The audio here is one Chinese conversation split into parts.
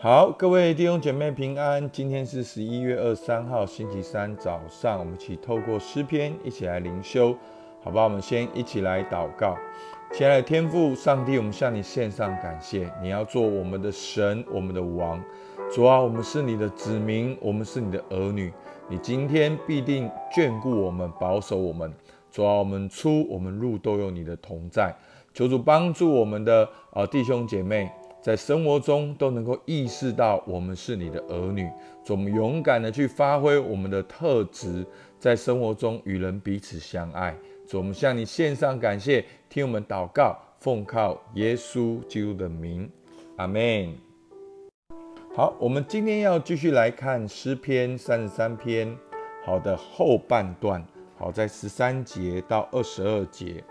好，各位弟兄姐妹平安。今天是十一月二十三号，星期三早上，我们一起透过诗篇一起来灵修，好吧？我们先一起来祷告。亲爱的天父上帝，我们向你献上感谢。你要做我们的神，我们的王。主啊，我们是你的子民，我们是你的儿女。你今天必定眷顾我们，保守我们。主啊，我们出我们入都有你的同在。求主帮助我们的呃弟兄姐妹，在生活中都能够意识到我们是你的儿女。主，我们勇敢的去发挥我们的特质，在生活中与人彼此相爱。主，我们向你献上感谢，听我们祷告，奉靠耶稣基督的名，阿门。好，我们今天要继续来看诗篇三十三篇，好的后半段，好在十三节到二十二节。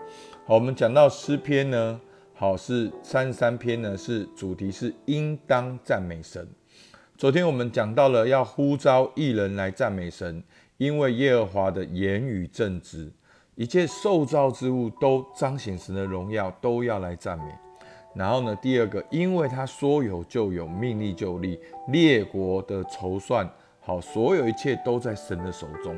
好，我们讲到诗篇呢，好是三十三篇呢，是主题是应当赞美神。昨天我们讲到了要呼召一人来赞美神，因为耶和华的言语正直。一切受造之物都彰显神的荣耀，都要来赞美。然后呢，第二个，因为他说有就有，命立就立，列国的筹算好，所有一切都在神的手中。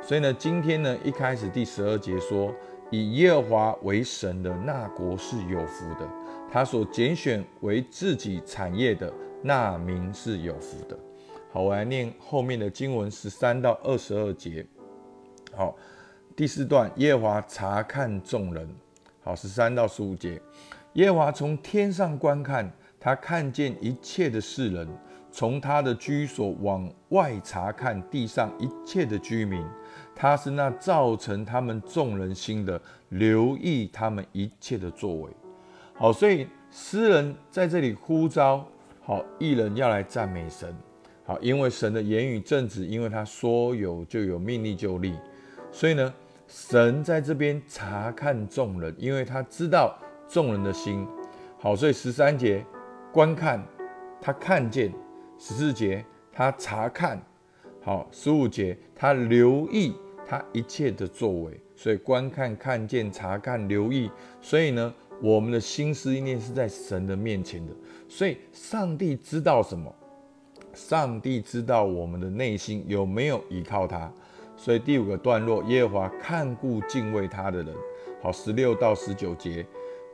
所以呢，今天呢，一开始第十二节说，以耶和华为神的那国是有福的，他所拣选为自己产业的那民是有福的。好，我来念后面的经文十三到二十二节。好。第四段，耶和华查看众人。好，十三到十五节，耶和华从天上观看，他看见一切的世人，从他的居所往外查看地上一切的居民。他是那造成他们众人心的，留意他们一切的作为。好，所以诗人在这里呼召，好，艺人要来赞美神。好，因为神的言语正直，因为他说有就有，命令就立。所以呢。神在这边查看众人，因为他知道众人的心。好，所以十三节观看，他看见；十四节他查看；好，十五节他留意他一切的作为。所以观看、看见、查看、留意。所以呢，我们的心思意念是在神的面前的。所以上帝知道什么？上帝知道我们的内心有没有依靠他。所以第五个段落，耶和华看顾敬畏他的人。好，十六到十九节，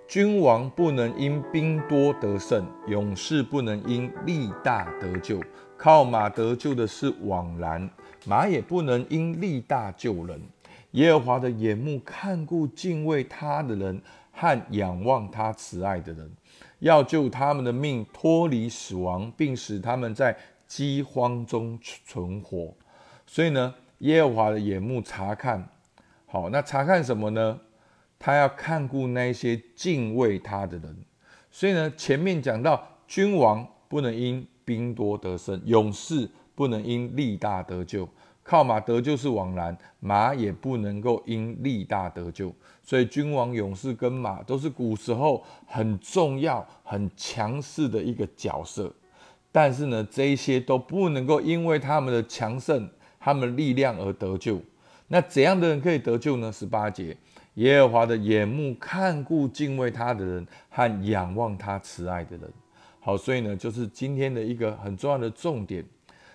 君王不能因兵多得胜，勇士不能因力大得救。靠马得救的是枉然，马也不能因力大救人。耶和华的眼目看顾敬畏他的人和仰望他慈爱的人，要救他们的命脱离死亡，并使他们在饥荒中存活。所以呢？耶和华的眼目查看，好，那查看什么呢？他要看顾那些敬畏他的人。所以呢，前面讲到，君王不能因兵多得胜，勇士不能因力大得救，靠马得救是枉然，马也不能够因力大得救。所以，君王、勇士跟马都是古时候很重要、很强势的一个角色。但是呢，这些都不能够因为他们的强盛。他们力量而得救，那怎样的人可以得救呢？十八节，耶和华的眼目看顾敬畏他的人和仰望他慈爱的人。好，所以呢，就是今天的一个很重要的重点。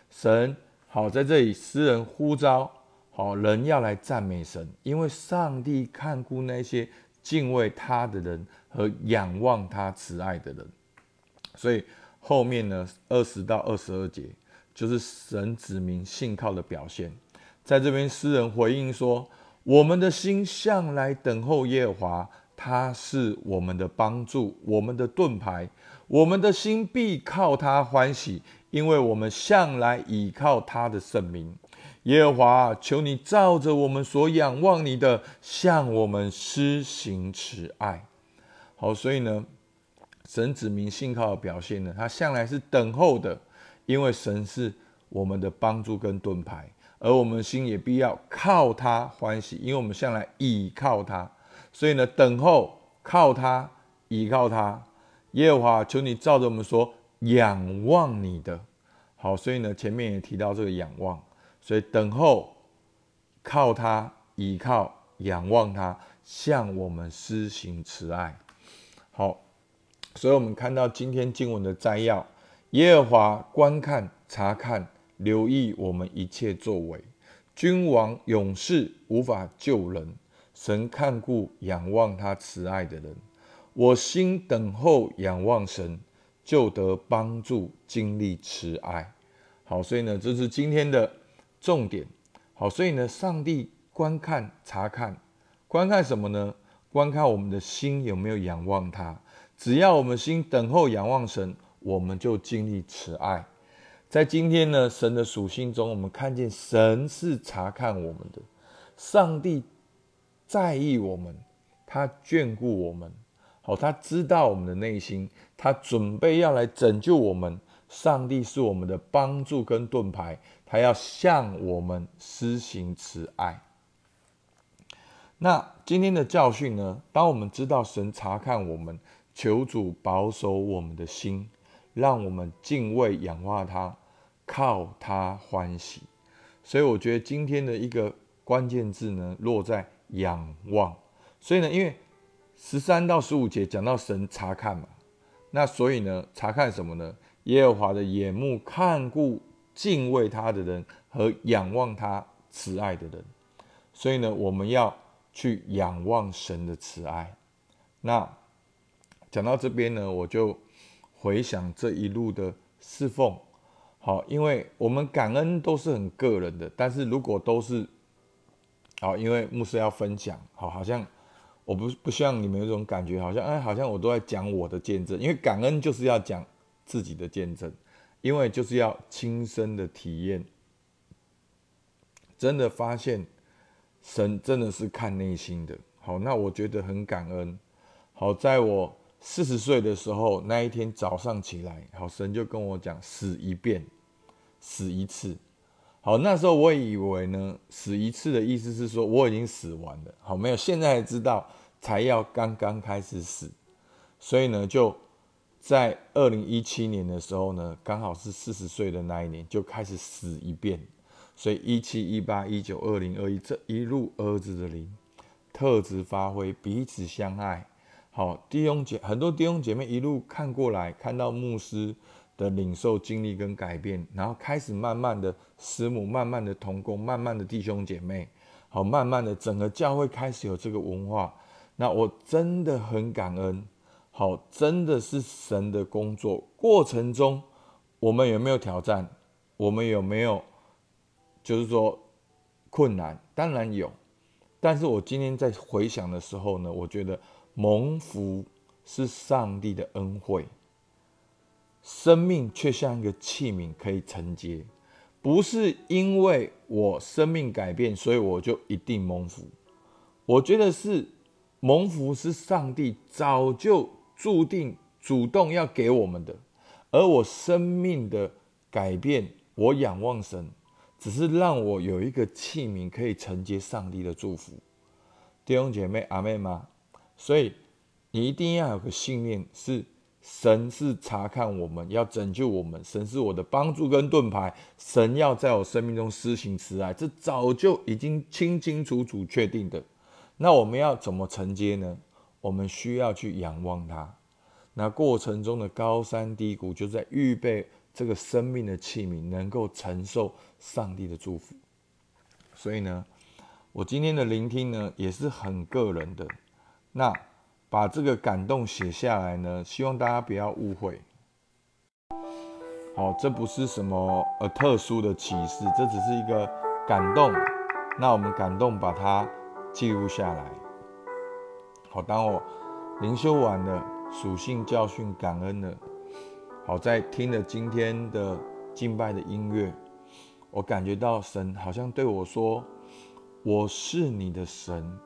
神好在这里，诗人呼召好人要来赞美神，因为上帝看顾那些敬畏他的人和仰望他慈爱的人。所以后面呢，二十到二十二节。就是神指明信靠的表现，在这边诗人回应说：“我们的心向来等候耶和华，他是我们的帮助，我们的盾牌。我们的心必靠他欢喜，因为我们向来倚靠他的圣名。耶和华，求你照着我们所仰望你的，向我们施行慈爱。”好，所以呢，神子民信靠的表现呢，他向来是等候的。因为神是我们的帮助跟盾牌，而我们心也必要靠他欢喜，因为我们向来倚靠他，所以呢，等候靠他，倚靠他。耶和华，求你照着我们说，仰望你的好。所以呢，前面也提到这个仰望，所以等候靠他，倚靠仰望他，向我们施行慈爱。好，所以我们看到今天经文的摘要。耶和华观看、查看、留意我们一切作为。君王、勇士无法救人，神看顾仰望他慈爱的人。我心等候仰望神，就得帮助，经历慈爱。好，所以呢，这是今天的重点。好，所以呢，上帝观看、查看，观看什么呢？观看我们的心有没有仰望他。只要我们心等候仰望神，我们就经历慈爱。在今天呢，神的属性中，我们看见神是查看我们的，上帝在意我们，他眷顾我们，好，他知道我们的内心，他准备要来拯救我们。上帝是我们的帮助跟盾牌，他要向我们施行慈爱。那今天的教训呢？当我们知道神查看我们，求主保守我们的心。让我们敬畏仰望他，靠他欢喜。所以我觉得今天的一个关键字呢，落在仰望。所以呢，因为十三到十五节讲到神查看嘛，那所以呢，查看什么呢？耶和华的眼目看顾敬畏他的人和仰望他慈爱的人。所以呢，我们要去仰望神的慈爱。那讲到这边呢，我就。回想这一路的侍奉，好，因为我们感恩都是很个人的，但是如果都是，好，因为牧师要分享，好，好像我不不希望你们有种感觉，好像哎，好像我都在讲我的见证，因为感恩就是要讲自己的见证，因为就是要亲身的体验，真的发现神真的是看内心的，好，那我觉得很感恩，好，在我。四十岁的时候，那一天早上起来，好神就跟我讲：死一遍，死一次。好，那时候我以为呢，死一次的意思是说我已经死完了。好，没有，现在知道才要刚刚开始死。所以呢，就在二零一七年的时候呢，刚好是四十岁的那一年，就开始死一遍。所以一七、一八、一九、二零、二一这一路儿子的灵特质发挥，彼此相爱。好，弟兄姐很多弟兄姐妹一路看过来，看到牧师的领受经历跟改变，然后开始慢慢的师母，慢慢的同工，慢慢的弟兄姐妹，好，慢慢的整个教会开始有这个文化。那我真的很感恩，好，真的是神的工作过程中，我们有没有挑战？我们有没有就是说困难？当然有，但是我今天在回想的时候呢，我觉得。蒙福是上帝的恩惠，生命却像一个器皿可以承接，不是因为我生命改变，所以我就一定蒙福。我觉得是蒙福是上帝早就注定主动要给我们的，而我生命的改变，我仰望神，只是让我有一个器皿可以承接上帝的祝福。弟兄姐妹，阿妹吗？所以，你一定要有个信念，是神是查看我们，要拯救我们。神是我的帮助跟盾牌，神要在我生命中施行慈爱，这早就已经清清楚楚确定的。那我们要怎么承接呢？我们需要去仰望他。那过程中的高山低谷，就在预备这个生命的器皿，能够承受上帝的祝福。所以呢，我今天的聆听呢，也是很个人的。那把这个感动写下来呢，希望大家不要误会。好，这不是什么呃特殊的启示，这只是一个感动。那我们感动，把它记录下来。好，当我灵修完了，属性教训感恩了。好，在听了今天的敬拜的音乐，我感觉到神好像对我说：“我是你的神。”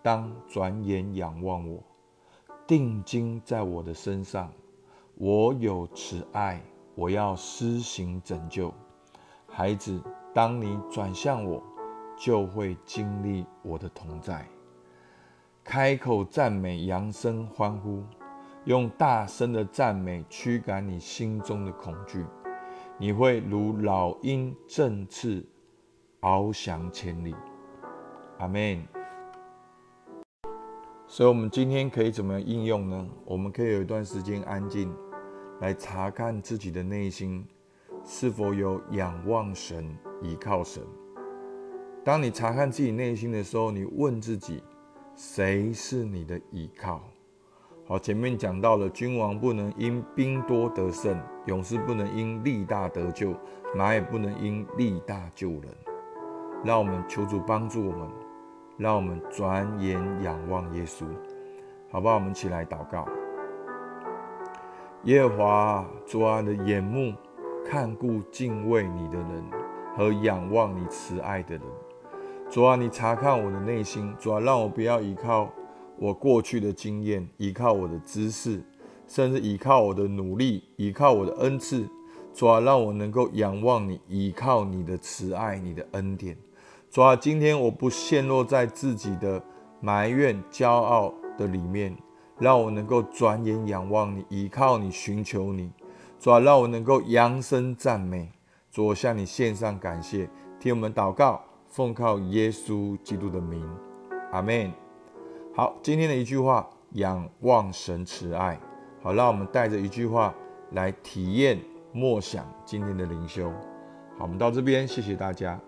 当转眼仰望我，定睛在我的身上，我有慈爱，我要施行拯救。孩子，当你转向我，就会经历我的同在。开口赞美，扬声欢呼，用大声的赞美驱赶你心中的恐惧。你会如老鹰振翅，翱翔千里。阿门。所以，我们今天可以怎么样应用呢？我们可以有一段时间安静，来查看自己的内心是否有仰望神、依靠神。当你查看自己内心的时候，你问自己：谁是你的依靠？好，前面讲到了，君王不能因兵多得胜，勇士不能因力大得救，马也不能因力大救人。让我们求主帮助我们，让我们转眼仰望耶稣，好不好？我们起来祷告。耶和华主啊的眼目看顾敬畏你的人和仰望你慈爱的人。主啊，你查看我的内心，主啊，让我不要依靠我过去的经验，依靠我的知识，甚至依靠我的努力，依靠我的恩赐。主啊，让我能够仰望你，依靠你的慈爱，你的恩典。主啊，今天我不陷落在自己的埋怨、骄傲的里面。让我能够转眼仰望你，依靠你，寻求你。主啊，让我能够扬声赞美。主，我向你献上感谢。听我们祷告，奉靠耶稣基督的名，阿门。好，今天的一句话，仰望神慈爱。好，让我们带着一句话来体验默想今天的灵修。好，我们到这边，谢谢大家。